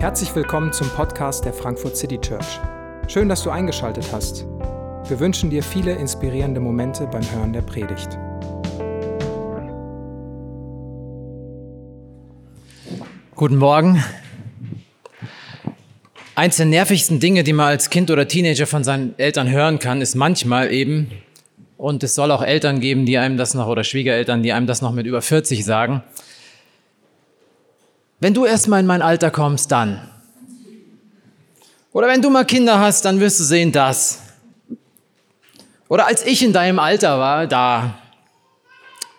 Herzlich willkommen zum Podcast der Frankfurt City Church. Schön, dass du eingeschaltet hast. Wir wünschen dir viele inspirierende Momente beim Hören der Predigt. Guten Morgen. Eins der nervigsten Dinge, die man als Kind oder Teenager von seinen Eltern hören kann, ist manchmal eben, und es soll auch Eltern geben, die einem das noch, oder Schwiegereltern, die einem das noch mit über 40 sagen, wenn du erstmal in mein Alter kommst, dann. Oder wenn du mal Kinder hast, dann wirst du sehen, das. Oder als ich in deinem Alter war, da.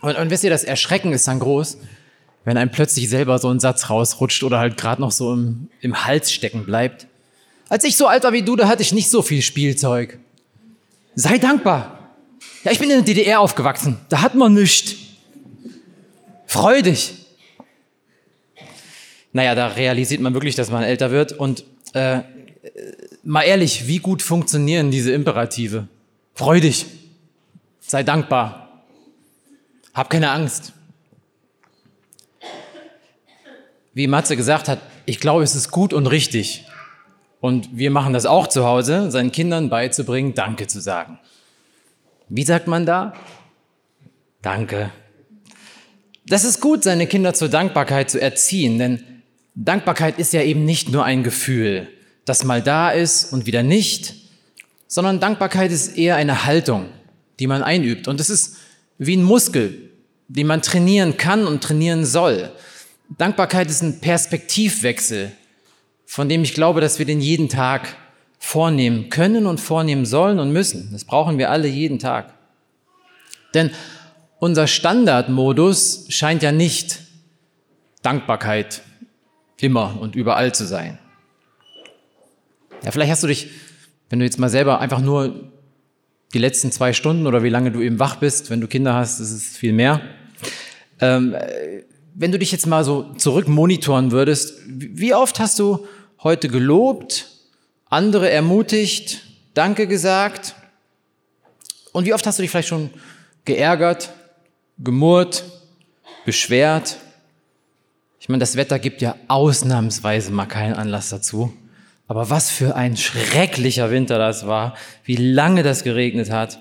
Und, und wisst ihr, das Erschrecken ist dann groß, wenn einem plötzlich selber so ein Satz rausrutscht oder halt gerade noch so im, im Hals stecken bleibt. Als ich so alt war wie du, da hatte ich nicht so viel Spielzeug. Sei dankbar. Ja, ich bin in der DDR aufgewachsen. Da hat man nichts. Freu dich naja, da realisiert man wirklich, dass man älter wird. Und äh, mal ehrlich, wie gut funktionieren diese Imperative? Freu dich, sei dankbar, hab keine Angst. Wie Matze gesagt hat, ich glaube, es ist gut und richtig. Und wir machen das auch zu Hause, seinen Kindern beizubringen, Danke zu sagen. Wie sagt man da? Danke. Das ist gut, seine Kinder zur Dankbarkeit zu erziehen, denn Dankbarkeit ist ja eben nicht nur ein Gefühl, das mal da ist und wieder nicht, sondern Dankbarkeit ist eher eine Haltung, die man einübt. Und es ist wie ein Muskel, den man trainieren kann und trainieren soll. Dankbarkeit ist ein Perspektivwechsel, von dem ich glaube, dass wir den jeden Tag vornehmen können und vornehmen sollen und müssen. Das brauchen wir alle jeden Tag. Denn unser Standardmodus scheint ja nicht Dankbarkeit immer und überall zu sein. Ja, vielleicht hast du dich, wenn du jetzt mal selber einfach nur die letzten zwei Stunden oder wie lange du eben wach bist, wenn du Kinder hast, ist es viel mehr. Ähm, wenn du dich jetzt mal so zurück monitoren würdest, wie oft hast du heute gelobt, andere ermutigt, Danke gesagt? Und wie oft hast du dich vielleicht schon geärgert, gemurrt, beschwert? Ich meine, das Wetter gibt ja ausnahmsweise mal keinen Anlass dazu. Aber was für ein schrecklicher Winter das war, wie lange das geregnet hat.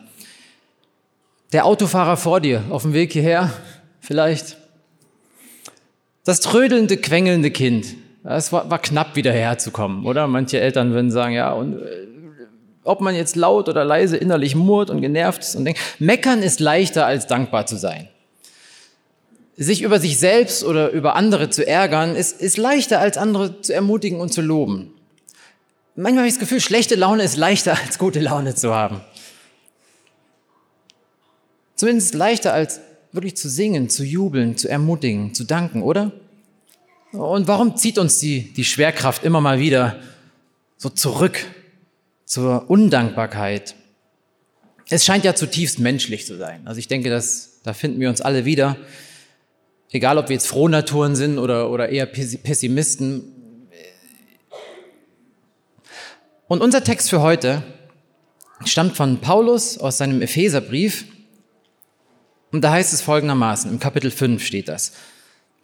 Der Autofahrer vor dir auf dem Weg hierher, vielleicht. Das trödelnde, quengelnde Kind. Es war, war knapp wieder herzukommen, oder? Manche Eltern würden sagen, ja, und äh, ob man jetzt laut oder leise innerlich murrt und genervt ist und denkt, meckern ist leichter als dankbar zu sein sich über sich selbst oder über andere zu ärgern, ist, ist leichter als andere zu ermutigen und zu loben. Manchmal habe ich das Gefühl, schlechte Laune ist leichter als gute Laune zu haben. Zumindest leichter als wirklich zu singen, zu jubeln, zu ermutigen, zu danken, oder? Und warum zieht uns die, die Schwerkraft immer mal wieder so zurück zur Undankbarkeit? Es scheint ja zutiefst menschlich zu sein. Also ich denke, dass, da finden wir uns alle wieder. Egal, ob wir jetzt Frohnaturen sind oder, oder eher Pessimisten. Und unser Text für heute stammt von Paulus aus seinem Epheserbrief. Und da heißt es folgendermaßen, im Kapitel 5 steht das.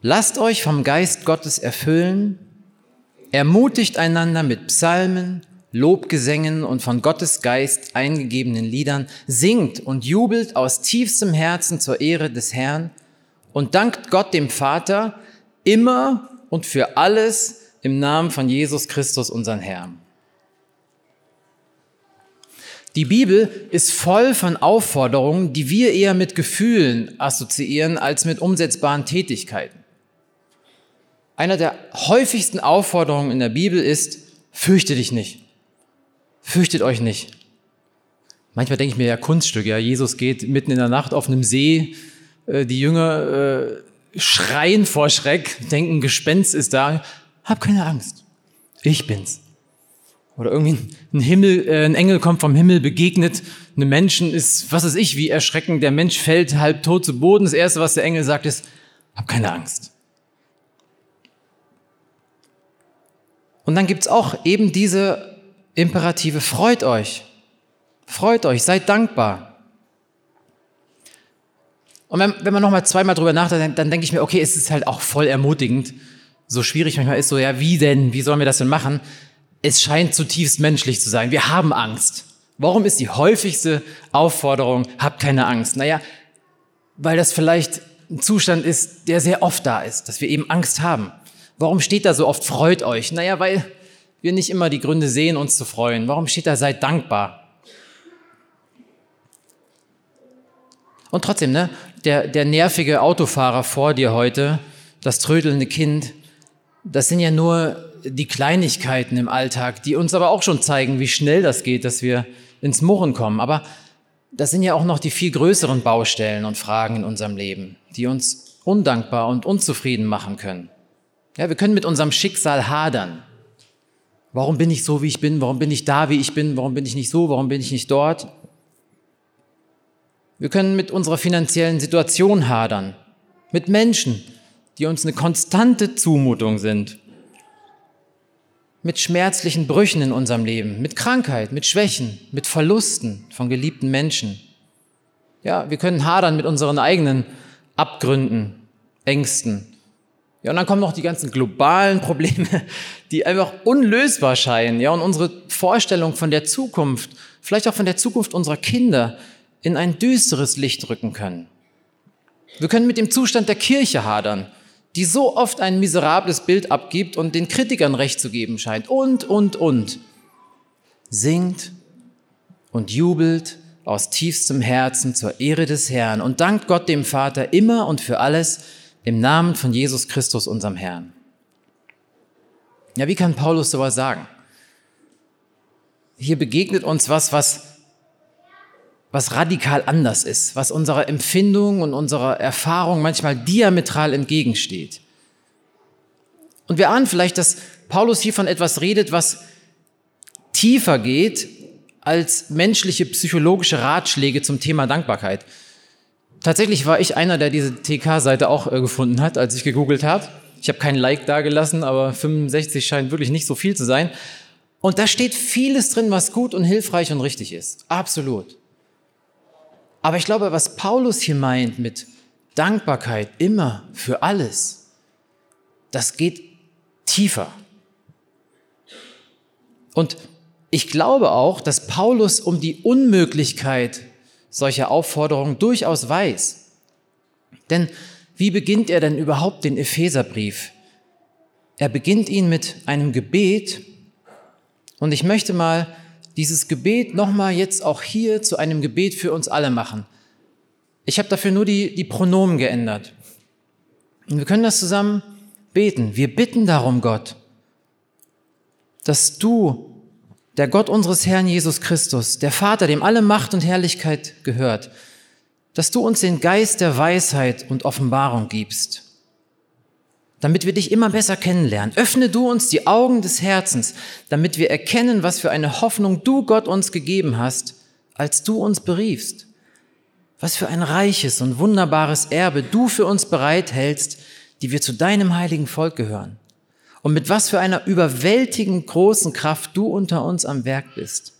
Lasst euch vom Geist Gottes erfüllen, ermutigt einander mit Psalmen, Lobgesängen und von Gottes Geist eingegebenen Liedern, singt und jubelt aus tiefstem Herzen zur Ehre des Herrn, und dankt Gott dem Vater immer und für alles im Namen von Jesus Christus, unseren Herrn. Die Bibel ist voll von Aufforderungen, die wir eher mit Gefühlen assoziieren als mit umsetzbaren Tätigkeiten. Einer der häufigsten Aufforderungen in der Bibel ist, fürchte dich nicht. Fürchtet euch nicht. Manchmal denke ich mir ja Kunststück, ja, Jesus geht mitten in der Nacht auf einem See, die Jünger äh, schreien vor Schreck, denken, Gespenst ist da. Hab keine Angst. Ich bin's. Oder irgendwie ein Himmel, äh, ein Engel kommt vom Himmel, begegnet einem Menschen, ist, was weiß ich, wie erschreckend. Der Mensch fällt halb tot zu Boden. Das erste, was der Engel sagt, ist, hab keine Angst. Und dann gibt's auch eben diese Imperative, freut euch. Freut euch, seid dankbar. Und wenn, wenn man nochmal zweimal drüber nachdenkt, dann denke ich mir, okay, es ist halt auch voll ermutigend, so schwierig manchmal ist, so, ja, wie denn? Wie sollen wir das denn machen? Es scheint zutiefst menschlich zu sein. Wir haben Angst. Warum ist die häufigste Aufforderung, habt keine Angst? Naja, weil das vielleicht ein Zustand ist, der sehr oft da ist, dass wir eben Angst haben. Warum steht da so oft, freut euch? Naja, weil wir nicht immer die Gründe sehen, uns zu freuen. Warum steht da, seid dankbar? Und trotzdem, ne, der, der nervige Autofahrer vor dir heute, das trödelnde Kind, das sind ja nur die Kleinigkeiten im Alltag, die uns aber auch schon zeigen, wie schnell das geht, dass wir ins Murren kommen. Aber das sind ja auch noch die viel größeren Baustellen und Fragen in unserem Leben, die uns undankbar und unzufrieden machen können. Ja, wir können mit unserem Schicksal hadern. Warum bin ich so, wie ich bin? Warum bin ich da, wie ich bin? Warum bin ich nicht so? Warum bin ich nicht dort? Wir können mit unserer finanziellen Situation hadern. Mit Menschen, die uns eine konstante Zumutung sind mit schmerzlichen Brüchen in unserem Leben, mit Krankheit, mit Schwächen, mit Verlusten von geliebten Menschen. Ja, wir können hadern mit unseren eigenen Abgründen, Ängsten. Ja, und dann kommen noch die ganzen globalen Probleme, die einfach unlösbar scheinen. Ja, und unsere Vorstellung von der Zukunft, vielleicht auch von der Zukunft unserer Kinder, in ein düsteres Licht rücken können. Wir können mit dem Zustand der Kirche hadern die so oft ein miserables Bild abgibt und den Kritikern recht zu geben scheint. Und, und, und. Singt und jubelt aus tiefstem Herzen zur Ehre des Herrn und dankt Gott dem Vater immer und für alles im Namen von Jesus Christus, unserem Herrn. Ja, wie kann Paulus sowas sagen? Hier begegnet uns was, was was radikal anders ist, was unserer Empfindung und unserer Erfahrung manchmal diametral entgegensteht. Und wir ahnen vielleicht, dass Paulus hier von etwas redet, was tiefer geht als menschliche psychologische Ratschläge zum Thema Dankbarkeit. Tatsächlich war ich einer, der diese TK-Seite auch äh, gefunden hat, als ich gegoogelt habe. Ich habe kein Like dagelassen, aber 65 scheint wirklich nicht so viel zu sein. Und da steht vieles drin, was gut und hilfreich und richtig ist. Absolut. Aber ich glaube, was Paulus hier meint mit Dankbarkeit immer für alles, das geht tiefer. Und ich glaube auch, dass Paulus um die Unmöglichkeit solcher Aufforderungen durchaus weiß. Denn wie beginnt er denn überhaupt den Epheserbrief? Er beginnt ihn mit einem Gebet und ich möchte mal dieses Gebet nochmal jetzt auch hier zu einem Gebet für uns alle machen. Ich habe dafür nur die, die Pronomen geändert. Und wir können das zusammen beten. Wir bitten darum, Gott, dass du, der Gott unseres Herrn Jesus Christus, der Vater, dem alle Macht und Herrlichkeit gehört, dass du uns den Geist der Weisheit und Offenbarung gibst damit wir dich immer besser kennenlernen. Öffne du uns die Augen des Herzens, damit wir erkennen, was für eine Hoffnung du Gott uns gegeben hast, als du uns beriefst. Was für ein reiches und wunderbares Erbe du für uns bereithältst, die wir zu deinem heiligen Volk gehören. Und mit was für einer überwältigend großen Kraft du unter uns am Werk bist.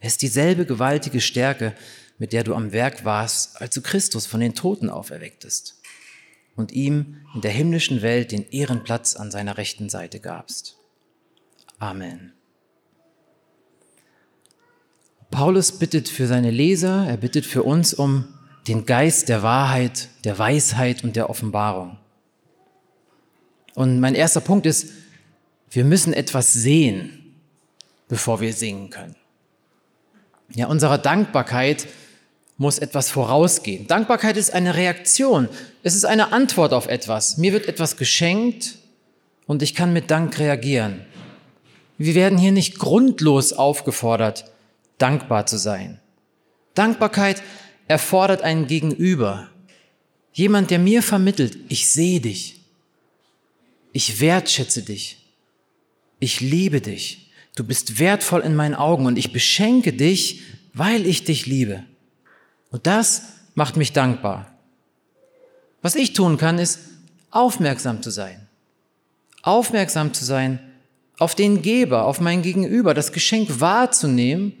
Es ist dieselbe gewaltige Stärke, mit der du am Werk warst, als du Christus von den Toten auferwecktest und ihm in der himmlischen Welt den Ehrenplatz an seiner rechten Seite gabst. Amen. Paulus bittet für seine Leser, er bittet für uns um den Geist der Wahrheit, der Weisheit und der Offenbarung. Und mein erster Punkt ist, wir müssen etwas sehen, bevor wir singen können. Ja, unserer Dankbarkeit muss etwas vorausgehen. Dankbarkeit ist eine Reaktion. Es ist eine Antwort auf etwas. Mir wird etwas geschenkt und ich kann mit Dank reagieren. Wir werden hier nicht grundlos aufgefordert, dankbar zu sein. Dankbarkeit erfordert einen Gegenüber. Jemand, der mir vermittelt, ich sehe dich. Ich wertschätze dich. Ich liebe dich. Du bist wertvoll in meinen Augen und ich beschenke dich, weil ich dich liebe. Und das macht mich dankbar. Was ich tun kann, ist aufmerksam zu sein. Aufmerksam zu sein auf den Geber, auf mein Gegenüber, das Geschenk wahrzunehmen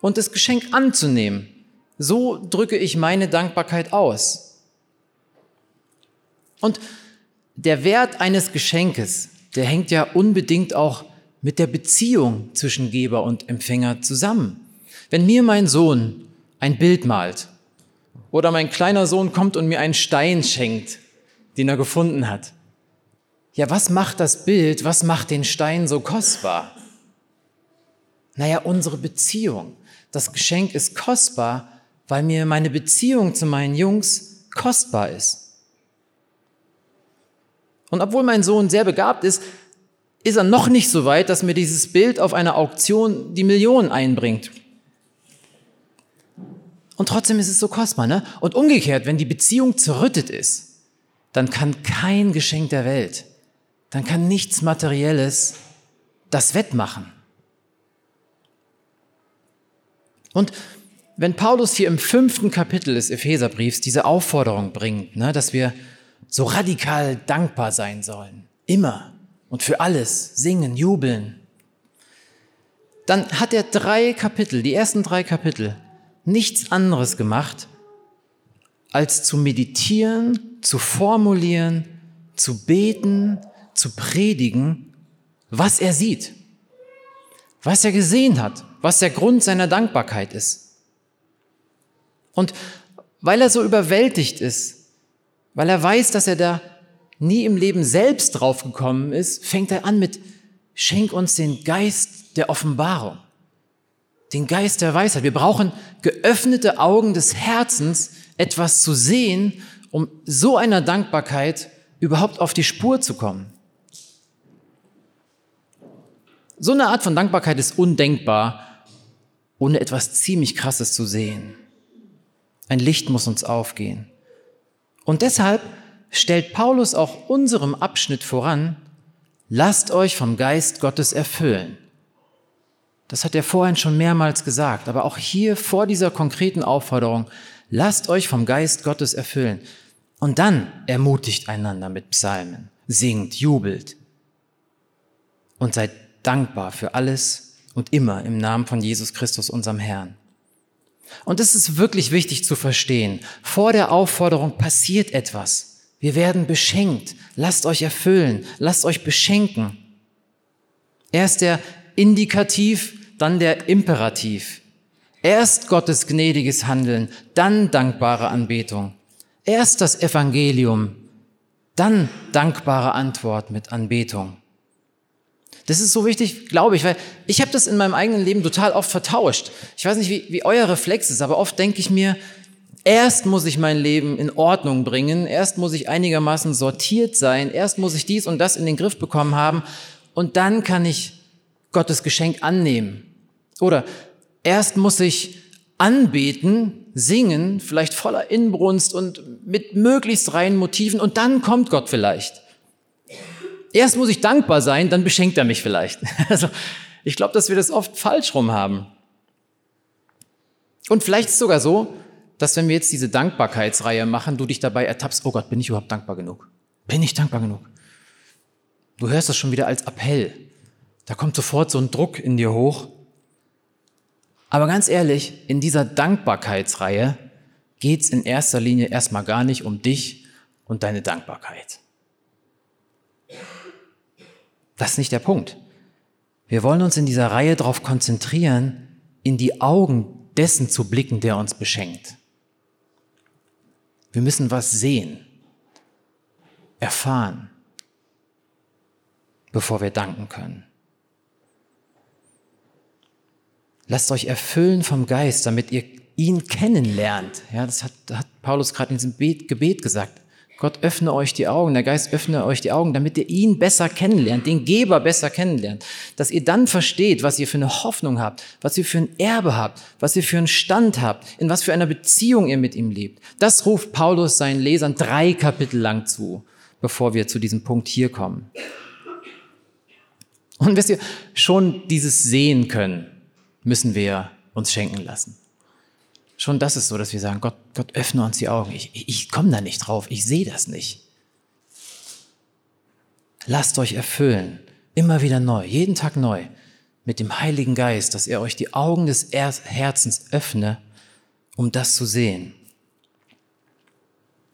und das Geschenk anzunehmen. So drücke ich meine Dankbarkeit aus. Und der Wert eines Geschenkes, der hängt ja unbedingt auch mit der Beziehung zwischen Geber und Empfänger zusammen. Wenn mir mein Sohn ein Bild malt oder mein kleiner Sohn kommt und mir einen Stein schenkt, den er gefunden hat, ja, was macht das Bild, was macht den Stein so kostbar? Naja, unsere Beziehung. Das Geschenk ist kostbar, weil mir meine Beziehung zu meinen Jungs kostbar ist. Und obwohl mein Sohn sehr begabt ist, ist er noch nicht so weit, dass mir dieses Bild auf einer Auktion die Millionen einbringt. Und trotzdem ist es so kostbar, ne? Und umgekehrt, wenn die Beziehung zerrüttet ist, dann kann kein Geschenk der Welt, dann kann nichts Materielles das wettmachen. Und wenn Paulus hier im fünften Kapitel des Epheserbriefs diese Aufforderung bringt, ne, dass wir so radikal dankbar sein sollen, immer und für alles singen, jubeln, dann hat er drei Kapitel, die ersten drei Kapitel, nichts anderes gemacht, als zu meditieren, zu formulieren, zu beten, zu predigen, was er sieht, was er gesehen hat, was der Grund seiner Dankbarkeit ist. Und weil er so überwältigt ist, weil er weiß, dass er da nie im Leben selbst draufgekommen ist, fängt er an mit, schenk uns den Geist der Offenbarung den Geist der Weisheit. Wir brauchen geöffnete Augen des Herzens, etwas zu sehen, um so einer Dankbarkeit überhaupt auf die Spur zu kommen. So eine Art von Dankbarkeit ist undenkbar, ohne etwas ziemlich Krasses zu sehen. Ein Licht muss uns aufgehen. Und deshalb stellt Paulus auch unserem Abschnitt voran, lasst euch vom Geist Gottes erfüllen. Das hat er vorhin schon mehrmals gesagt, aber auch hier vor dieser konkreten Aufforderung, lasst euch vom Geist Gottes erfüllen. Und dann ermutigt einander mit Psalmen, singt, jubelt und seid dankbar für alles und immer im Namen von Jesus Christus, unserem Herrn. Und es ist wirklich wichtig zu verstehen, vor der Aufforderung passiert etwas. Wir werden beschenkt. Lasst euch erfüllen, lasst euch beschenken. Erst der Indikativ dann der Imperativ. Erst Gottes gnädiges Handeln, dann dankbare Anbetung. Erst das Evangelium, dann dankbare Antwort mit Anbetung. Das ist so wichtig, glaube ich, weil ich habe das in meinem eigenen Leben total oft vertauscht. Ich weiß nicht, wie, wie euer Reflex ist, aber oft denke ich mir, erst muss ich mein Leben in Ordnung bringen, erst muss ich einigermaßen sortiert sein, erst muss ich dies und das in den Griff bekommen haben und dann kann ich Gottes Geschenk annehmen. Oder erst muss ich anbeten, singen, vielleicht voller Inbrunst und mit möglichst reinen Motiven und dann kommt Gott vielleicht. Erst muss ich dankbar sein, dann beschenkt er mich vielleicht. Also ich glaube, dass wir das oft falsch rum haben. Und vielleicht ist es sogar so, dass wenn wir jetzt diese Dankbarkeitsreihe machen, du dich dabei ertappst, oh Gott, bin ich überhaupt dankbar genug? Bin ich dankbar genug? Du hörst das schon wieder als Appell. Da kommt sofort so ein Druck in dir hoch. Aber ganz ehrlich, in dieser Dankbarkeitsreihe geht es in erster Linie erstmal gar nicht um dich und deine Dankbarkeit. Das ist nicht der Punkt. Wir wollen uns in dieser Reihe darauf konzentrieren, in die Augen dessen zu blicken, der uns beschenkt. Wir müssen was sehen, erfahren, bevor wir danken können. Lasst euch erfüllen vom Geist, damit ihr ihn kennenlernt. Ja, das hat, hat Paulus gerade in diesem Gebet gesagt. Gott öffne euch die Augen, der Geist öffne euch die Augen, damit ihr ihn besser kennenlernt, den Geber besser kennenlernt. Dass ihr dann versteht, was ihr für eine Hoffnung habt, was ihr für ein Erbe habt, was ihr für einen Stand habt, in was für einer Beziehung ihr mit ihm lebt. Das ruft Paulus seinen Lesern drei Kapitel lang zu, bevor wir zu diesem Punkt hier kommen. Und wisst ihr, schon dieses Sehen können, müssen wir uns schenken lassen. Schon das ist so, dass wir sagen, Gott, Gott öffne uns die Augen. Ich, ich, komme da nicht drauf, ich sehe das nicht. Lasst euch erfüllen, immer wieder neu, jeden Tag neu, mit dem Heiligen Geist, dass er euch die Augen des Herzens öffne, um das zu sehen.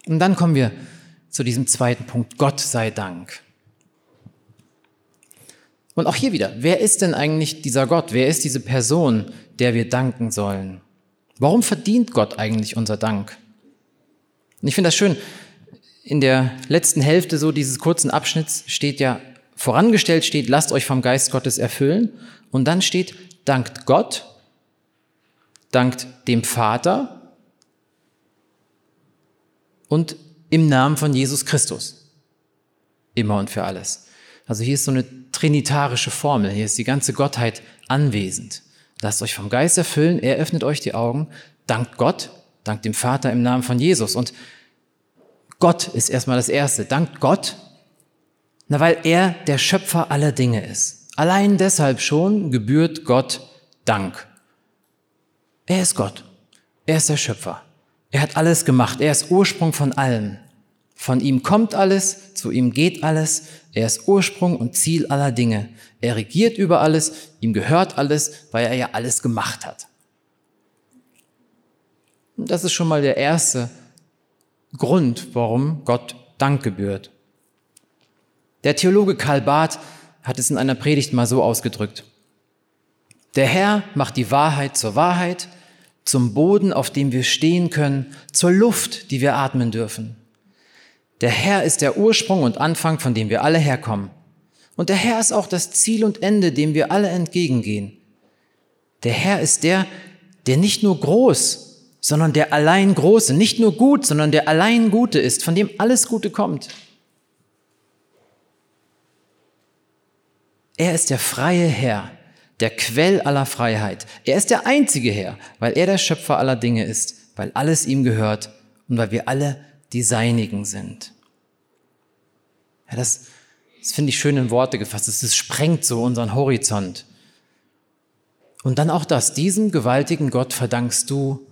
Und dann kommen wir zu diesem zweiten Punkt, Gott sei Dank. Und auch hier wieder, wer ist denn eigentlich dieser Gott? Wer ist diese Person, der wir danken sollen? Warum verdient Gott eigentlich unser Dank? Und ich finde das schön, in der letzten Hälfte so dieses kurzen Abschnitts steht ja, vorangestellt steht, lasst euch vom Geist Gottes erfüllen. Und dann steht, dankt Gott, dankt dem Vater und im Namen von Jesus Christus. Immer und für alles. Also hier ist so eine trinitarische Formel. Hier ist die ganze Gottheit anwesend. Lasst euch vom Geist erfüllen. Er öffnet euch die Augen. Dankt Gott. Dankt dem Vater im Namen von Jesus. Und Gott ist erstmal das Erste. Dankt Gott. Na, weil er der Schöpfer aller Dinge ist. Allein deshalb schon gebührt Gott Dank. Er ist Gott. Er ist der Schöpfer. Er hat alles gemacht. Er ist Ursprung von allem. Von ihm kommt alles, zu ihm geht alles. Er ist Ursprung und Ziel aller Dinge. Er regiert über alles, ihm gehört alles, weil er ja alles gemacht hat. Und das ist schon mal der erste Grund, warum Gott Dank gebührt. Der Theologe Karl Barth hat es in einer Predigt mal so ausgedrückt. Der Herr macht die Wahrheit zur Wahrheit, zum Boden, auf dem wir stehen können, zur Luft, die wir atmen dürfen. Der Herr ist der Ursprung und Anfang, von dem wir alle herkommen. Und der Herr ist auch das Ziel und Ende, dem wir alle entgegengehen. Der Herr ist der, der nicht nur groß, sondern der allein Große, nicht nur gut, sondern der allein Gute ist, von dem alles Gute kommt. Er ist der freie Herr, der Quell aller Freiheit. Er ist der einzige Herr, weil er der Schöpfer aller Dinge ist, weil alles ihm gehört und weil wir alle die Seinigen sind. Ja, das, das finde ich schön in Worte gefasst. Das sprengt so unseren Horizont. Und dann auch das, diesem gewaltigen Gott verdankst du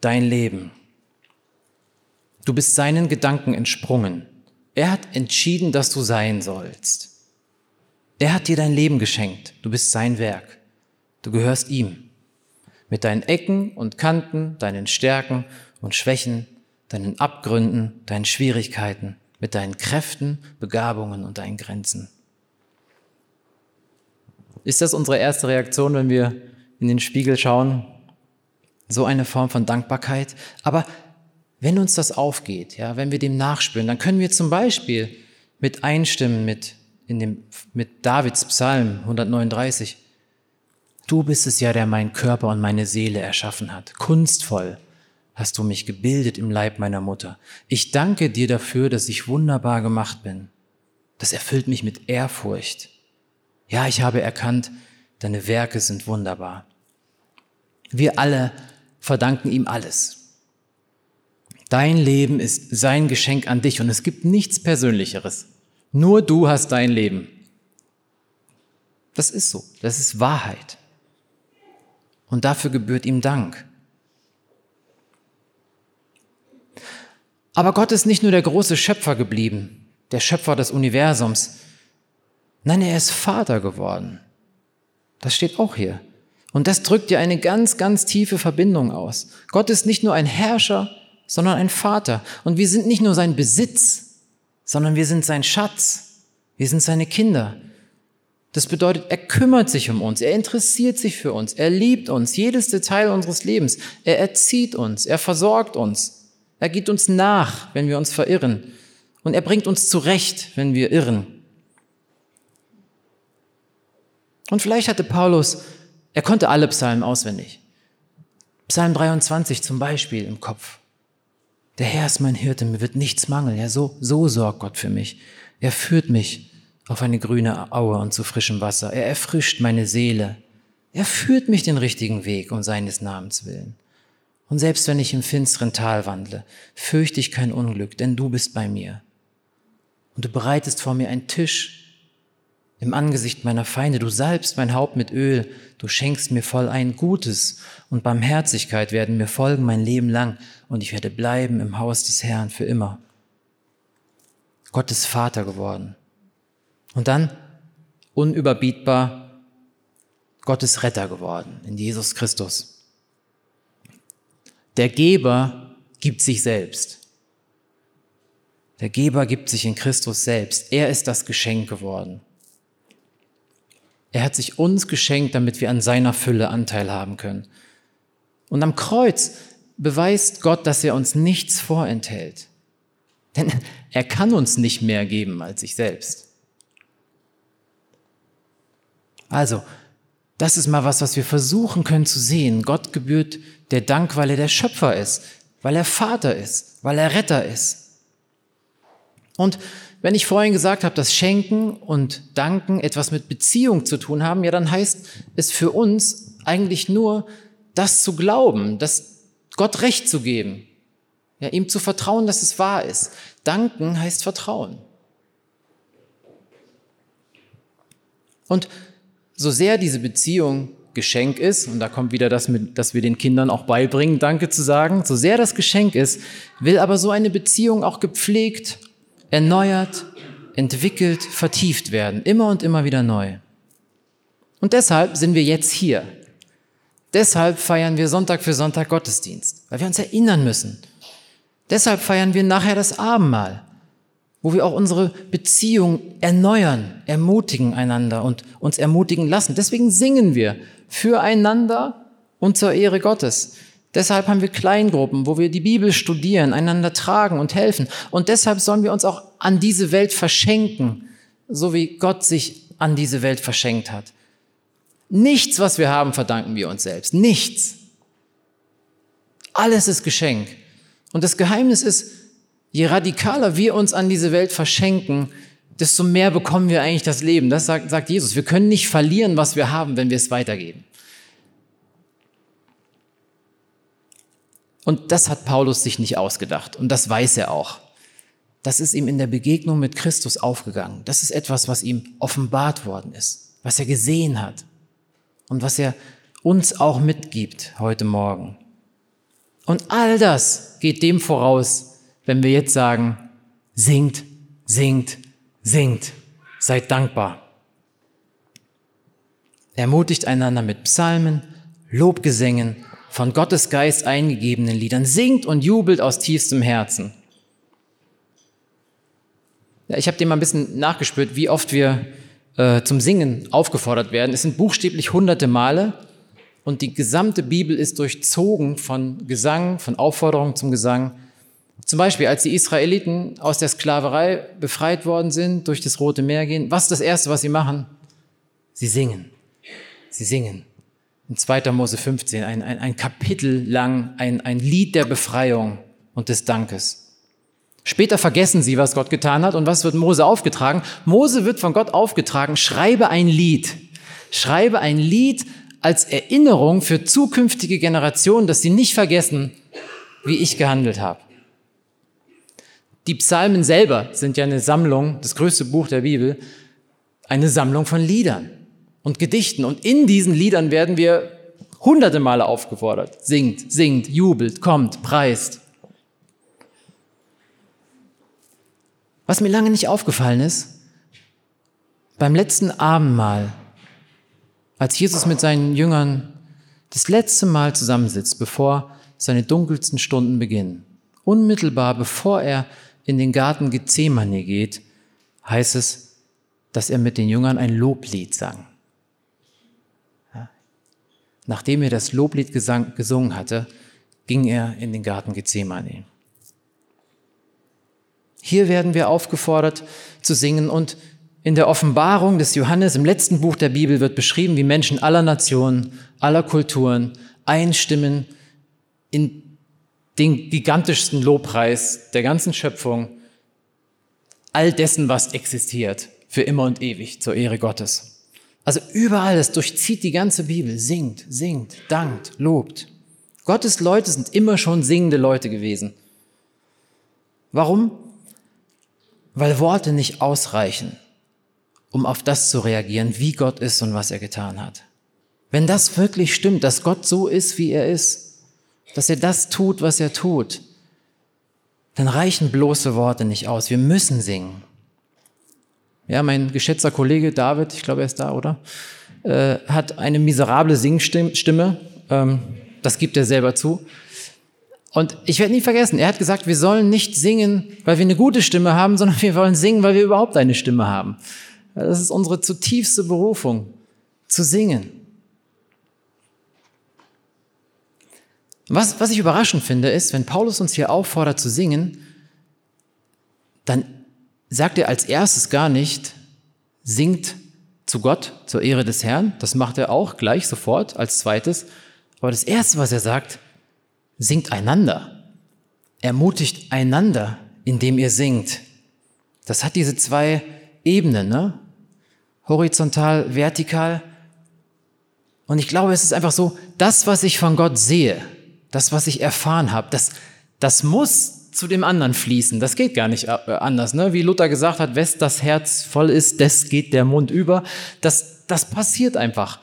dein Leben. Du bist seinen Gedanken entsprungen. Er hat entschieden, dass du sein sollst. Er hat dir dein Leben geschenkt. Du bist sein Werk. Du gehörst ihm. Mit deinen Ecken und Kanten, deinen Stärken und Schwächen, deinen Abgründen, deinen Schwierigkeiten, mit deinen Kräften, Begabungen und deinen Grenzen. Ist das unsere erste Reaktion, wenn wir in den Spiegel schauen? So eine Form von Dankbarkeit. Aber wenn uns das aufgeht, ja, wenn wir dem nachspüren, dann können wir zum Beispiel mit einstimmen mit, in dem, mit Davids Psalm 139. Du bist es ja, der meinen Körper und meine Seele erschaffen hat, kunstvoll hast du mich gebildet im Leib meiner Mutter. Ich danke dir dafür, dass ich wunderbar gemacht bin. Das erfüllt mich mit Ehrfurcht. Ja, ich habe erkannt, deine Werke sind wunderbar. Wir alle verdanken ihm alles. Dein Leben ist sein Geschenk an dich und es gibt nichts Persönlicheres. Nur du hast dein Leben. Das ist so. Das ist Wahrheit. Und dafür gebührt ihm Dank. Aber Gott ist nicht nur der große Schöpfer geblieben, der Schöpfer des Universums. Nein, er ist Vater geworden. Das steht auch hier. Und das drückt ja eine ganz, ganz tiefe Verbindung aus. Gott ist nicht nur ein Herrscher, sondern ein Vater. Und wir sind nicht nur sein Besitz, sondern wir sind sein Schatz. Wir sind seine Kinder. Das bedeutet, er kümmert sich um uns, er interessiert sich für uns, er liebt uns, jedes Detail unseres Lebens, er erzieht uns, er versorgt uns. Er geht uns nach, wenn wir uns verirren. Und er bringt uns zurecht, wenn wir irren. Und vielleicht hatte Paulus, er konnte alle Psalmen auswendig. Psalm 23 zum Beispiel im Kopf. Der Herr ist mein Hirte, mir wird nichts mangeln. Ja, so, so sorgt Gott für mich. Er führt mich auf eine grüne Aue und zu frischem Wasser. Er erfrischt meine Seele. Er führt mich den richtigen Weg um seines Namens willen. Und selbst wenn ich im finsteren Tal wandle, fürchte ich kein Unglück, denn du bist bei mir. Und du bereitest vor mir einen Tisch im Angesicht meiner Feinde. Du salbst mein Haupt mit Öl. Du schenkst mir voll ein Gutes und Barmherzigkeit werden mir folgen mein Leben lang und ich werde bleiben im Haus des Herrn für immer. Gott ist Vater geworden. Und dann, unüberbietbar, Gott ist Retter geworden in Jesus Christus. Der Geber gibt sich selbst. Der Geber gibt sich in Christus selbst. Er ist das Geschenk geworden. Er hat sich uns geschenkt, damit wir an seiner Fülle Anteil haben können. Und am Kreuz beweist Gott, dass er uns nichts vorenthält. Denn er kann uns nicht mehr geben als sich selbst. Also, das ist mal was, was wir versuchen können zu sehen. Gott gebührt der Dank, weil er der Schöpfer ist, weil er Vater ist, weil er Retter ist. Und wenn ich vorhin gesagt habe, dass Schenken und Danken etwas mit Beziehung zu tun haben, ja, dann heißt es für uns eigentlich nur, das zu glauben, das Gott Recht zu geben, ja, ihm zu vertrauen, dass es wahr ist. Danken heißt Vertrauen. Und so sehr diese Beziehung Geschenk ist, und da kommt wieder das mit, dass wir den Kindern auch beibringen, Danke zu sagen, so sehr das Geschenk ist, will aber so eine Beziehung auch gepflegt, erneuert, entwickelt, vertieft werden, immer und immer wieder neu. Und deshalb sind wir jetzt hier. Deshalb feiern wir Sonntag für Sonntag Gottesdienst, weil wir uns erinnern müssen. Deshalb feiern wir nachher das Abendmahl, wo wir auch unsere Beziehung erneuern, ermutigen einander und uns ermutigen lassen. Deswegen singen wir füreinander und zur Ehre Gottes. Deshalb haben wir Kleingruppen, wo wir die Bibel studieren, einander tragen und helfen. Und deshalb sollen wir uns auch an diese Welt verschenken, so wie Gott sich an diese Welt verschenkt hat. Nichts, was wir haben, verdanken wir uns selbst. Nichts. Alles ist Geschenk. Und das Geheimnis ist, je radikaler wir uns an diese Welt verschenken, desto mehr bekommen wir eigentlich das Leben. Das sagt, sagt Jesus. Wir können nicht verlieren, was wir haben, wenn wir es weitergeben. Und das hat Paulus sich nicht ausgedacht. Und das weiß er auch. Das ist ihm in der Begegnung mit Christus aufgegangen. Das ist etwas, was ihm offenbart worden ist, was er gesehen hat und was er uns auch mitgibt heute Morgen. Und all das geht dem voraus, wenn wir jetzt sagen, singt, singt, singt, seid dankbar. Ermutigt einander mit Psalmen, Lobgesängen, von Gottes Geist eingegebenen Liedern, singt und jubelt aus tiefstem Herzen. Ja, ich habe dem mal ein bisschen nachgespürt, wie oft wir äh, zum Singen aufgefordert werden. Es sind buchstäblich hunderte Male und die gesamte Bibel ist durchzogen von Gesang, von Aufforderungen zum Gesang. Zum Beispiel, als die Israeliten aus der Sklaverei befreit worden sind, durch das Rote Meer gehen, was ist das Erste, was sie machen? Sie singen. Sie singen. In 2. Mose 15, ein, ein, ein Kapitel lang, ein, ein Lied der Befreiung und des Dankes. Später vergessen sie, was Gott getan hat und was wird Mose aufgetragen? Mose wird von Gott aufgetragen, schreibe ein Lied. Schreibe ein Lied als Erinnerung für zukünftige Generationen, dass sie nicht vergessen, wie ich gehandelt habe. Die Psalmen selber sind ja eine Sammlung, das größte Buch der Bibel, eine Sammlung von Liedern und Gedichten. Und in diesen Liedern werden wir hunderte Male aufgefordert. Singt, singt, jubelt, kommt, preist. Was mir lange nicht aufgefallen ist, beim letzten Abendmahl, als Jesus mit seinen Jüngern das letzte Mal zusammensitzt, bevor seine dunkelsten Stunden beginnen, unmittelbar bevor er in den Garten Gethsemane geht, heißt es, dass er mit den Jüngern ein Loblied sang. Nachdem er das Loblied gesang, gesungen hatte, ging er in den Garten Gethsemane. Hier werden wir aufgefordert zu singen und in der Offenbarung des Johannes im letzten Buch der Bibel wird beschrieben, wie Menschen aller Nationen, aller Kulturen einstimmen in den gigantischsten Lobpreis der ganzen Schöpfung, all dessen, was existiert, für immer und ewig zur Ehre Gottes. Also überall, es durchzieht die ganze Bibel, singt, singt, dankt, lobt. Gottes Leute sind immer schon singende Leute gewesen. Warum? weil Worte nicht ausreichen, um auf das zu reagieren, wie Gott ist und was er getan hat. Wenn das wirklich stimmt, dass Gott so ist, wie er ist, dass er das tut, was er tut, dann reichen bloße Worte nicht aus. Wir müssen singen. Ja, mein geschätzter Kollege David, ich glaube, er ist da, oder? Äh, hat eine miserable Singstimme. Ähm, das gibt er selber zu. Und ich werde nie vergessen, er hat gesagt, wir sollen nicht singen, weil wir eine gute Stimme haben, sondern wir wollen singen, weil wir überhaupt eine Stimme haben. Das ist unsere zutiefste Berufung, zu singen. Was, was ich überraschend finde, ist, wenn Paulus uns hier auffordert zu singen, dann sagt er als erstes gar nicht, singt zu Gott, zur Ehre des Herrn. Das macht er auch gleich sofort als zweites. Aber das erste, was er sagt, singt einander. Ermutigt einander, indem ihr singt. Das hat diese zwei Ebenen, ne? Horizontal, vertikal. Und ich glaube, es ist einfach so, das, was ich von Gott sehe, das, was ich erfahren habe, das, das muss zu dem anderen fließen. Das geht gar nicht äh, anders. Ne? Wie Luther gesagt hat, wes das Herz voll ist, des geht der Mund über. Das, das passiert einfach.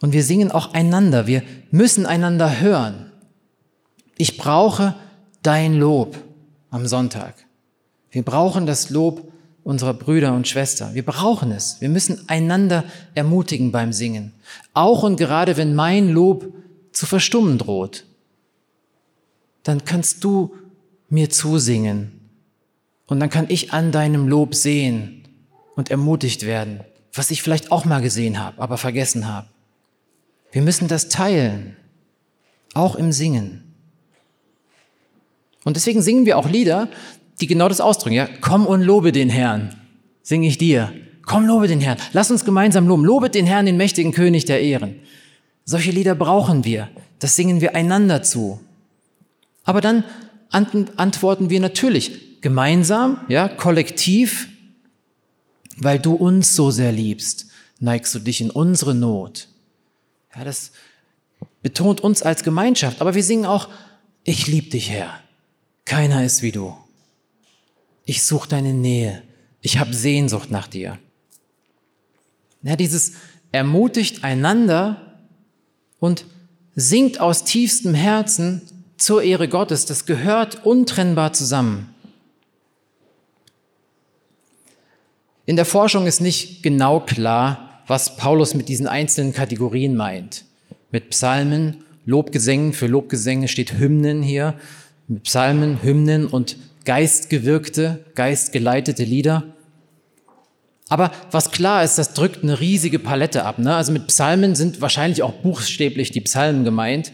Und wir singen auch einander. Wir müssen einander hören. Ich brauche dein Lob am Sonntag. Wir brauchen das Lob unserer Brüder und Schwestern. Wir brauchen es. Wir müssen einander ermutigen beim Singen. Auch und gerade wenn mein Lob zu verstummen droht, dann kannst du mir zusingen und dann kann ich an deinem Lob sehen und ermutigt werden, was ich vielleicht auch mal gesehen habe, aber vergessen habe. Wir müssen das teilen, auch im Singen. Und deswegen singen wir auch Lieder, die genau das ausdrücken. Ja, komm und lobe den Herrn, singe ich dir. Komm, lobe den Herrn. Lass uns gemeinsam loben. Lobet den Herrn, den mächtigen König der Ehren. Solche Lieder brauchen wir. Das singen wir einander zu. Aber dann antworten wir natürlich gemeinsam, ja, kollektiv, weil du uns so sehr liebst, neigst du dich in unsere Not. Ja, das betont uns als Gemeinschaft. Aber wir singen auch, ich liebe dich, Herr. Keiner ist wie du. Ich suche deine Nähe. Ich habe Sehnsucht nach dir. Ja, dieses ermutigt einander und singt aus tiefstem Herzen zur Ehre Gottes. Das gehört untrennbar zusammen. In der Forschung ist nicht genau klar, was Paulus mit diesen einzelnen Kategorien meint. Mit Psalmen, Lobgesängen, für Lobgesänge steht Hymnen hier, mit Psalmen, Hymnen und geistgewirkte, geistgeleitete Lieder. Aber was klar ist, das drückt eine riesige Palette ab. Ne? Also mit Psalmen sind wahrscheinlich auch buchstäblich die Psalmen gemeint.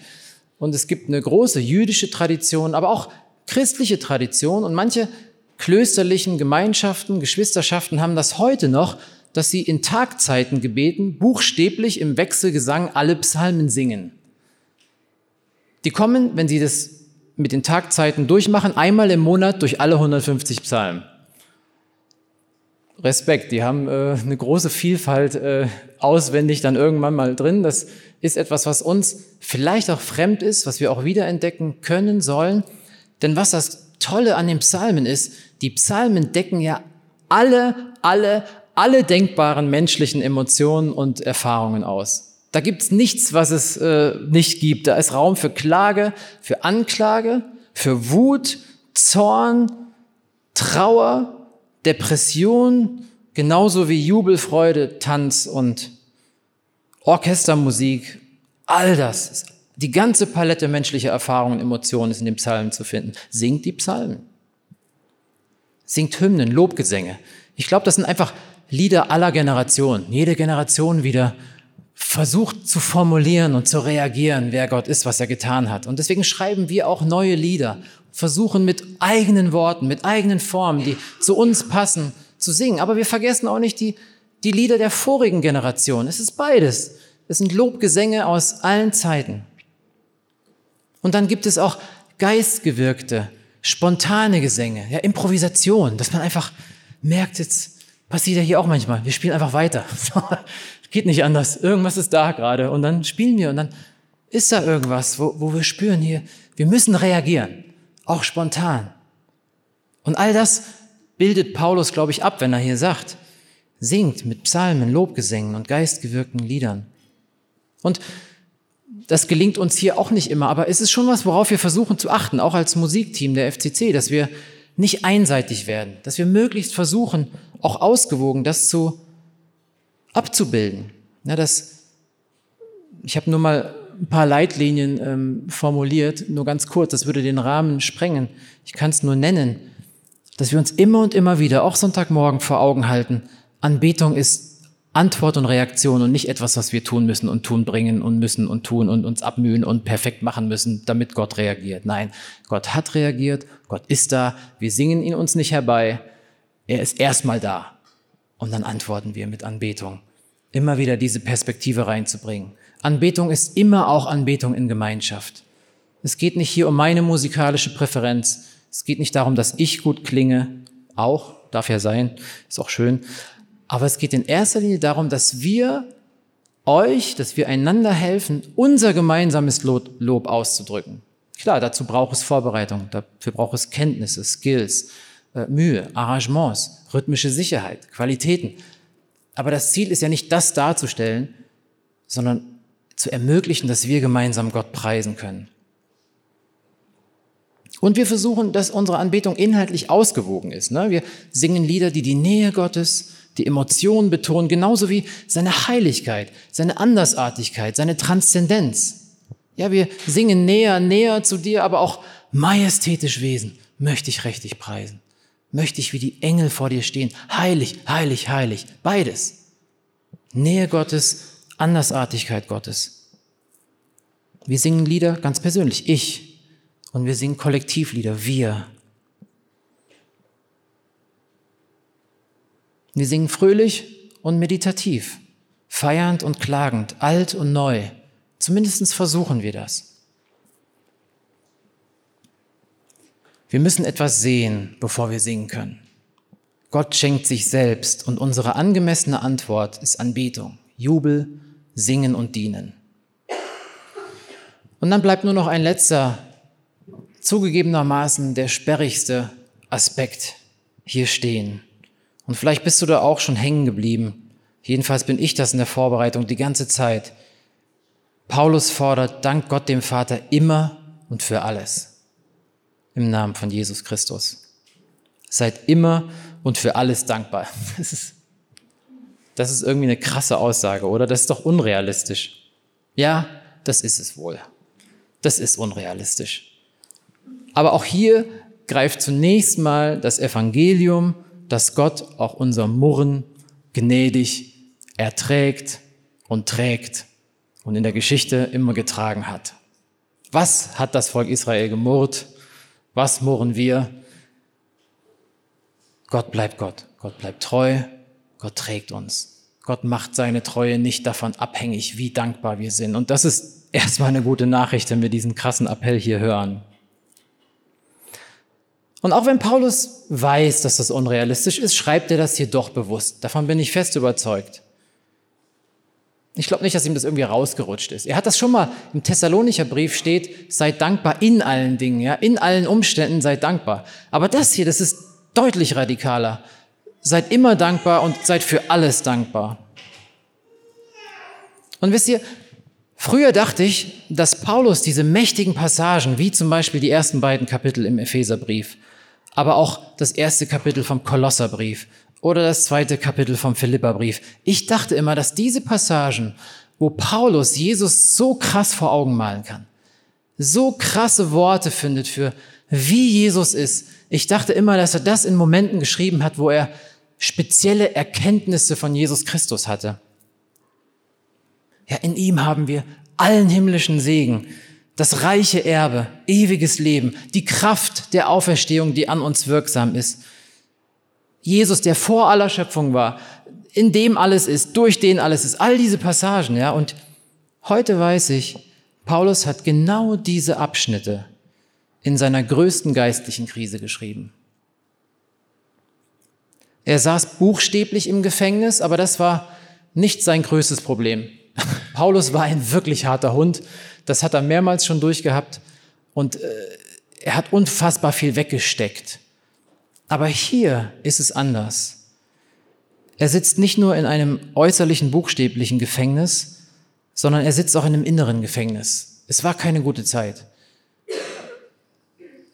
Und es gibt eine große jüdische Tradition, aber auch christliche Tradition. Und manche klösterlichen Gemeinschaften, Geschwisterschaften haben das heute noch, dass sie in Tagzeiten gebeten, buchstäblich im Wechselgesang alle Psalmen singen. Die kommen, wenn sie das mit den Tagzeiten durchmachen, einmal im Monat durch alle 150 Psalmen. Respekt, die haben äh, eine große Vielfalt äh, auswendig dann irgendwann mal drin. Das ist etwas, was uns vielleicht auch fremd ist, was wir auch wiederentdecken können sollen. Denn was das Tolle an den Psalmen ist, die Psalmen decken ja alle, alle, alle denkbaren menschlichen Emotionen und Erfahrungen aus. Da gibt's nichts, was es äh, nicht gibt. Da ist Raum für Klage, für Anklage, für Wut, Zorn, Trauer, Depression, genauso wie Jubel, Freude, Tanz und Orchestermusik. All das, die ganze Palette menschlicher Erfahrungen und Emotionen ist in den Psalmen zu finden. Singt die Psalmen. Singt Hymnen, Lobgesänge. Ich glaube, das sind einfach Lieder aller Generationen. Jede Generation wieder versucht zu formulieren und zu reagieren, wer Gott ist, was er getan hat. Und deswegen schreiben wir auch neue Lieder, versuchen mit eigenen Worten, mit eigenen Formen, die zu uns passen, zu singen. Aber wir vergessen auch nicht die, die Lieder der vorigen Generation. Es ist beides. Es sind Lobgesänge aus allen Zeiten. Und dann gibt es auch geistgewirkte, spontane Gesänge, ja, Improvisation, dass man einfach merkt, jetzt passiert ja hier auch manchmal. Wir spielen einfach weiter. Geht nicht anders. Irgendwas ist da gerade. Und dann spielen wir und dann ist da irgendwas, wo, wo wir spüren hier, wir müssen reagieren. Auch spontan. Und all das bildet Paulus, glaube ich, ab, wenn er hier sagt, singt mit Psalmen, Lobgesängen und geistgewirkten Liedern. Und das gelingt uns hier auch nicht immer, aber es ist schon was, worauf wir versuchen zu achten, auch als Musikteam der FCC, dass wir nicht einseitig werden, dass wir möglichst versuchen, auch ausgewogen das zu abzubilden. Ja, das, ich habe nur mal ein paar Leitlinien ähm, formuliert, nur ganz kurz, das würde den Rahmen sprengen. Ich kann es nur nennen, dass wir uns immer und immer wieder, auch Sonntagmorgen vor Augen halten, Anbetung ist Antwort und Reaktion und nicht etwas, was wir tun müssen und tun bringen und müssen und tun und uns abmühen und perfekt machen müssen, damit Gott reagiert. Nein, Gott hat reagiert, Gott ist da, wir singen ihn uns nicht herbei, er ist erstmal da und dann antworten wir mit Anbetung. Immer wieder diese Perspektive reinzubringen. Anbetung ist immer auch Anbetung in Gemeinschaft. Es geht nicht hier um meine musikalische Präferenz. Es geht nicht darum, dass ich gut klinge. Auch, darf ja sein, ist auch schön. Aber es geht in erster Linie darum, dass wir euch, dass wir einander helfen, unser gemeinsames Lob auszudrücken. Klar, dazu braucht es Vorbereitung, dafür braucht es Kenntnisse, Skills, äh, Mühe, Arrangements, rhythmische Sicherheit, Qualitäten. Aber das Ziel ist ja nicht das darzustellen, sondern zu ermöglichen, dass wir gemeinsam Gott preisen können. Und wir versuchen, dass unsere Anbetung inhaltlich ausgewogen ist. Ne? Wir singen Lieder, die die Nähe Gottes, die Emotionen betonen, genauso wie seine Heiligkeit, seine Andersartigkeit, seine Transzendenz. Ja, wir singen näher, näher zu dir, aber auch majestätisch Wesen möchte ich richtig preisen. Möchte ich wie die Engel vor dir stehen. Heilig, heilig, heilig. Beides. Nähe Gottes, Andersartigkeit Gottes. Wir singen Lieder ganz persönlich, ich. Und wir singen Kollektivlieder, wir. Wir singen fröhlich und meditativ, feiernd und klagend, alt und neu. Zumindest versuchen wir das. Wir müssen etwas sehen, bevor wir singen können. Gott schenkt sich selbst und unsere angemessene Antwort ist Anbetung, Jubel, Singen und Dienen. Und dann bleibt nur noch ein letzter, zugegebenermaßen der sperrigste Aspekt hier stehen. Und vielleicht bist du da auch schon hängen geblieben. Jedenfalls bin ich das in der Vorbereitung die ganze Zeit. Paulus fordert, dank Gott dem Vater immer und für alles. Im Namen von Jesus Christus. Seid immer und für alles dankbar. Das ist, das ist irgendwie eine krasse Aussage, oder? Das ist doch unrealistisch. Ja, das ist es wohl. Das ist unrealistisch. Aber auch hier greift zunächst mal das Evangelium dass Gott auch unser Murren gnädig erträgt und trägt und in der Geschichte immer getragen hat. Was hat das Volk Israel gemurrt? Was murren wir? Gott bleibt Gott. Gott bleibt treu. Gott trägt uns. Gott macht seine Treue nicht davon abhängig, wie dankbar wir sind. Und das ist erstmal eine gute Nachricht, wenn wir diesen krassen Appell hier hören. Und auch wenn Paulus weiß, dass das unrealistisch ist, schreibt er das hier doch bewusst. Davon bin ich fest überzeugt. Ich glaube nicht, dass ihm das irgendwie rausgerutscht ist. Er hat das schon mal im Thessalonicher Brief steht, seid dankbar in allen Dingen, ja, in allen Umständen seid dankbar. Aber das hier, das ist deutlich radikaler. Seid immer dankbar und seid für alles dankbar. Und wisst ihr, früher dachte ich, dass Paulus diese mächtigen Passagen, wie zum Beispiel die ersten beiden Kapitel im Epheserbrief, aber auch das erste Kapitel vom Kolosserbrief oder das zweite Kapitel vom Philipperbrief. Ich dachte immer, dass diese Passagen, wo Paulus Jesus so krass vor Augen malen kann, so krasse Worte findet für wie Jesus ist. Ich dachte immer, dass er das in Momenten geschrieben hat, wo er spezielle Erkenntnisse von Jesus Christus hatte. Ja, in ihm haben wir allen himmlischen Segen, das reiche Erbe, ewiges Leben, die Kraft der Auferstehung, die an uns wirksam ist. Jesus, der vor aller Schöpfung war, in dem alles ist, durch den alles ist, all diese Passagen, ja. Und heute weiß ich, Paulus hat genau diese Abschnitte in seiner größten geistlichen Krise geschrieben. Er saß buchstäblich im Gefängnis, aber das war nicht sein größtes Problem. Paulus war ein wirklich harter Hund das hat er mehrmals schon durchgehabt und äh, er hat unfassbar viel weggesteckt. Aber hier ist es anders. Er sitzt nicht nur in einem äußerlichen, buchstäblichen Gefängnis, sondern er sitzt auch in einem inneren Gefängnis. Es war keine gute Zeit.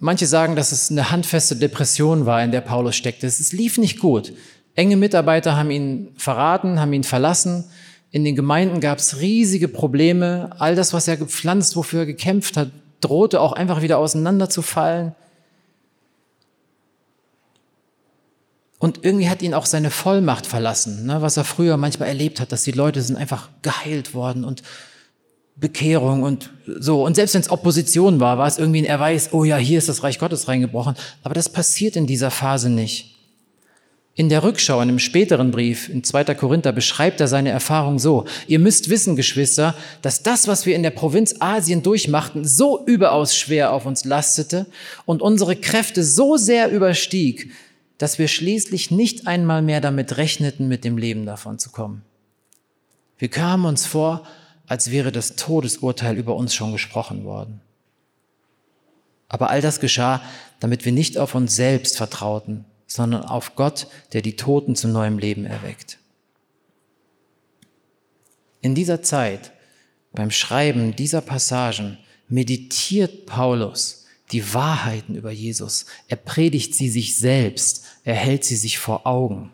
Manche sagen, dass es eine handfeste Depression war, in der Paulus steckte. Es lief nicht gut. Enge Mitarbeiter haben ihn verraten, haben ihn verlassen. In den Gemeinden gab es riesige Probleme. All das, was er gepflanzt, wofür er gekämpft hat, drohte auch einfach wieder auseinanderzufallen. Und irgendwie hat ihn auch seine Vollmacht verlassen, ne, was er früher manchmal erlebt hat, dass die Leute sind einfach geheilt worden und Bekehrung und so. Und selbst wenn es Opposition war, war es irgendwie ein Erweis, oh ja, hier ist das Reich Gottes reingebrochen. Aber das passiert in dieser Phase nicht. In der Rückschau, in einem späteren Brief, in 2. Korinther, beschreibt er seine Erfahrung so. Ihr müsst wissen, Geschwister, dass das, was wir in der Provinz Asien durchmachten, so überaus schwer auf uns lastete und unsere Kräfte so sehr überstieg, dass wir schließlich nicht einmal mehr damit rechneten, mit dem Leben davon zu kommen. Wir kamen uns vor, als wäre das Todesurteil über uns schon gesprochen worden. Aber all das geschah, damit wir nicht auf uns selbst vertrauten, sondern auf Gott, der die Toten zu neuem Leben erweckt. In dieser Zeit, beim Schreiben dieser Passagen, meditiert Paulus die Wahrheiten über Jesus. Er predigt sie sich selbst, er hält sie sich vor Augen.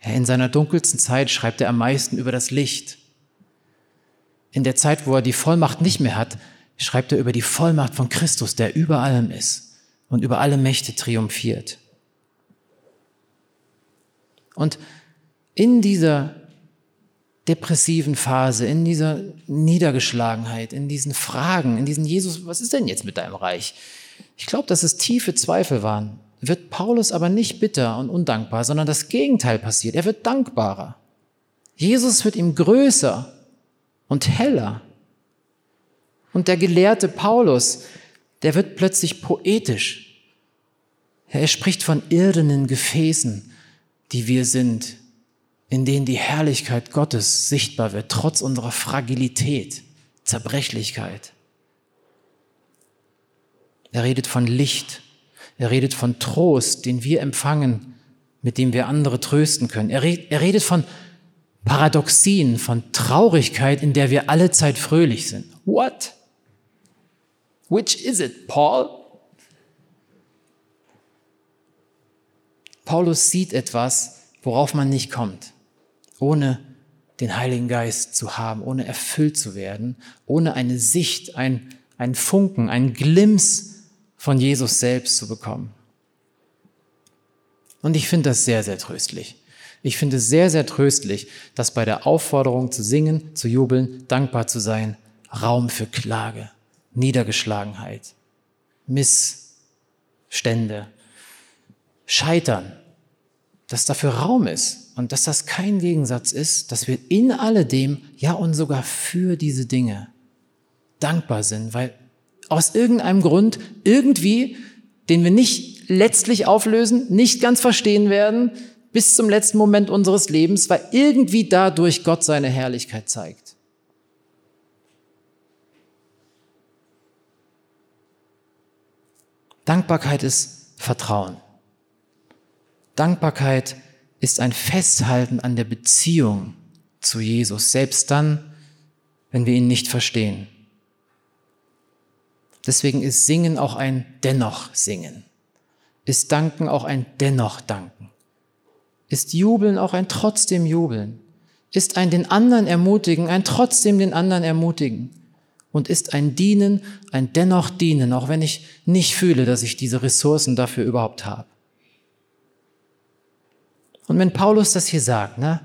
In seiner dunkelsten Zeit schreibt er am meisten über das Licht. In der Zeit, wo er die Vollmacht nicht mehr hat, schreibt er über die Vollmacht von Christus, der über allem ist und über alle Mächte triumphiert. Und in dieser depressiven Phase, in dieser Niedergeschlagenheit, in diesen Fragen, in diesen Jesus, was ist denn jetzt mit deinem Reich? Ich glaube, dass es tiefe Zweifel waren. Wird Paulus aber nicht bitter und undankbar, sondern das Gegenteil passiert. Er wird dankbarer. Jesus wird ihm größer und heller. Und der gelehrte Paulus, der wird plötzlich poetisch. Er spricht von irdenen Gefäßen, die wir sind, in denen die Herrlichkeit Gottes sichtbar wird, trotz unserer Fragilität, Zerbrechlichkeit. Er redet von Licht. Er redet von Trost, den wir empfangen, mit dem wir andere trösten können. Er, redet von Paradoxien, von Traurigkeit, in der wir alle Zeit fröhlich sind. What? Which is it, Paul? Paulus sieht etwas, worauf man nicht kommt, ohne den Heiligen Geist zu haben, ohne erfüllt zu werden, ohne eine Sicht, ein, ein Funken, ein Glimps von Jesus selbst zu bekommen. Und ich finde das sehr, sehr tröstlich. Ich finde es sehr, sehr tröstlich, dass bei der Aufforderung zu singen, zu jubeln, dankbar zu sein, Raum für Klage, Niedergeschlagenheit, Missstände, Scheitern, dass dafür Raum ist und dass das kein Gegensatz ist, dass wir in alledem, ja und sogar für diese Dinge dankbar sind, weil aus irgendeinem Grund, irgendwie, den wir nicht letztlich auflösen, nicht ganz verstehen werden, bis zum letzten Moment unseres Lebens, weil irgendwie dadurch Gott seine Herrlichkeit zeigt. Dankbarkeit ist Vertrauen. Dankbarkeit ist ein Festhalten an der Beziehung zu Jesus, selbst dann, wenn wir ihn nicht verstehen. Deswegen ist Singen auch ein Dennoch Singen. Ist Danken auch ein Dennoch Danken. Ist Jubeln auch ein Trotzdem Jubeln. Ist ein den anderen ermutigen, ein Trotzdem den anderen ermutigen. Und ist ein Dienen, ein Dennoch Dienen, auch wenn ich nicht fühle, dass ich diese Ressourcen dafür überhaupt habe. Und wenn Paulus das hier sagt, ne,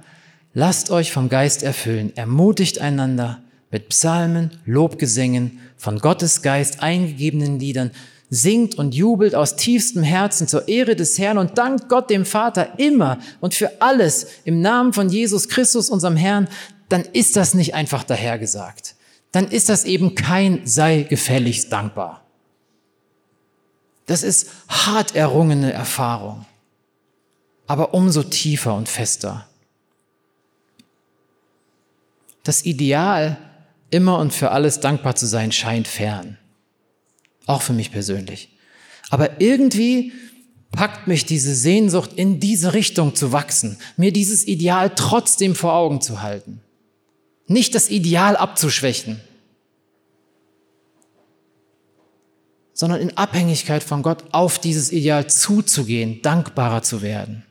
lasst euch vom Geist erfüllen, ermutigt einander mit Psalmen, Lobgesängen, von Gottes Geist eingegebenen Liedern, singt und jubelt aus tiefstem Herzen zur Ehre des Herrn und dankt Gott dem Vater immer und für alles im Namen von Jesus Christus, unserem Herrn, dann ist das nicht einfach dahergesagt. Dann ist das eben kein sei gefälligst dankbar. Das ist hart errungene Erfahrung aber umso tiefer und fester. Das Ideal, immer und für alles dankbar zu sein, scheint fern. Auch für mich persönlich. Aber irgendwie packt mich diese Sehnsucht, in diese Richtung zu wachsen, mir dieses Ideal trotzdem vor Augen zu halten. Nicht das Ideal abzuschwächen, sondern in Abhängigkeit von Gott auf dieses Ideal zuzugehen, dankbarer zu werden.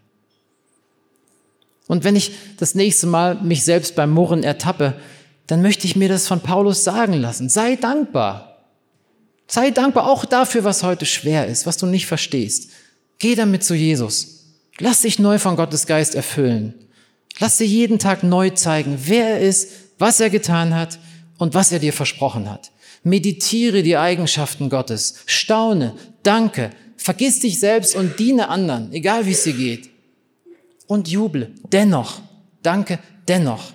Und wenn ich das nächste Mal mich selbst beim Murren ertappe, dann möchte ich mir das von Paulus sagen lassen. Sei dankbar. Sei dankbar auch dafür, was heute schwer ist, was du nicht verstehst. Geh damit zu Jesus. Lass dich neu von Gottes Geist erfüllen. Lass dir jeden Tag neu zeigen, wer er ist, was er getan hat und was er dir versprochen hat. Meditiere die Eigenschaften Gottes. Staune, danke, vergiss dich selbst und diene anderen, egal wie es dir geht. Und juble, dennoch, danke, dennoch.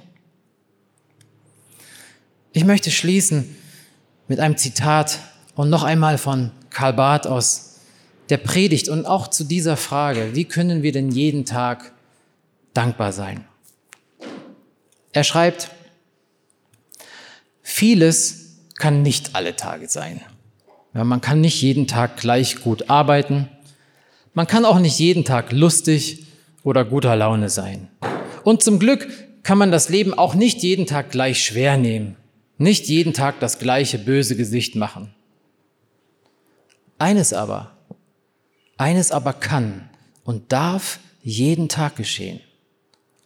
Ich möchte schließen mit einem Zitat und noch einmal von Karl Barth aus der Predigt und auch zu dieser Frage, wie können wir denn jeden Tag dankbar sein? Er schreibt, vieles kann nicht alle Tage sein. Ja, man kann nicht jeden Tag gleich gut arbeiten. Man kann auch nicht jeden Tag lustig oder guter Laune sein. Und zum Glück kann man das Leben auch nicht jeden Tag gleich schwer nehmen, nicht jeden Tag das gleiche böse Gesicht machen. Eines aber, eines aber kann und darf jeden Tag geschehen,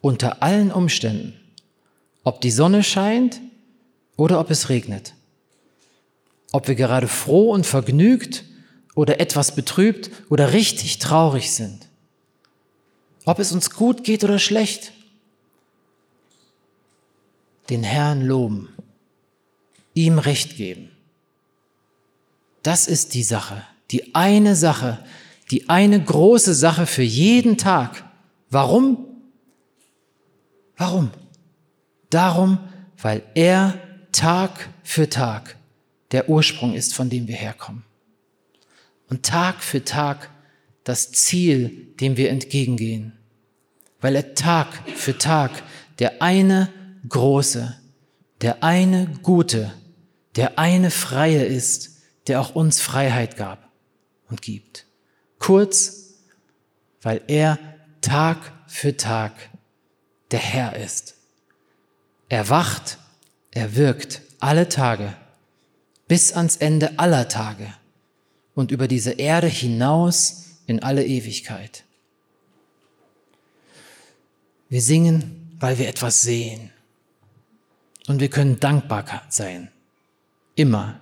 unter allen Umständen, ob die Sonne scheint oder ob es regnet, ob wir gerade froh und vergnügt oder etwas betrübt oder richtig traurig sind, ob es uns gut geht oder schlecht, den Herrn loben, ihm Recht geben. Das ist die Sache, die eine Sache, die eine große Sache für jeden Tag. Warum? Warum? Darum, weil er Tag für Tag der Ursprung ist, von dem wir herkommen. Und Tag für Tag das Ziel, dem wir entgegengehen. Weil er Tag für Tag der eine große, der eine gute, der eine freie ist, der auch uns Freiheit gab und gibt. Kurz, weil er Tag für Tag der Herr ist. Er wacht, er wirkt alle Tage bis ans Ende aller Tage und über diese Erde hinaus in alle Ewigkeit. Wir singen, weil wir etwas sehen. Und wir können dankbar sein. Immer,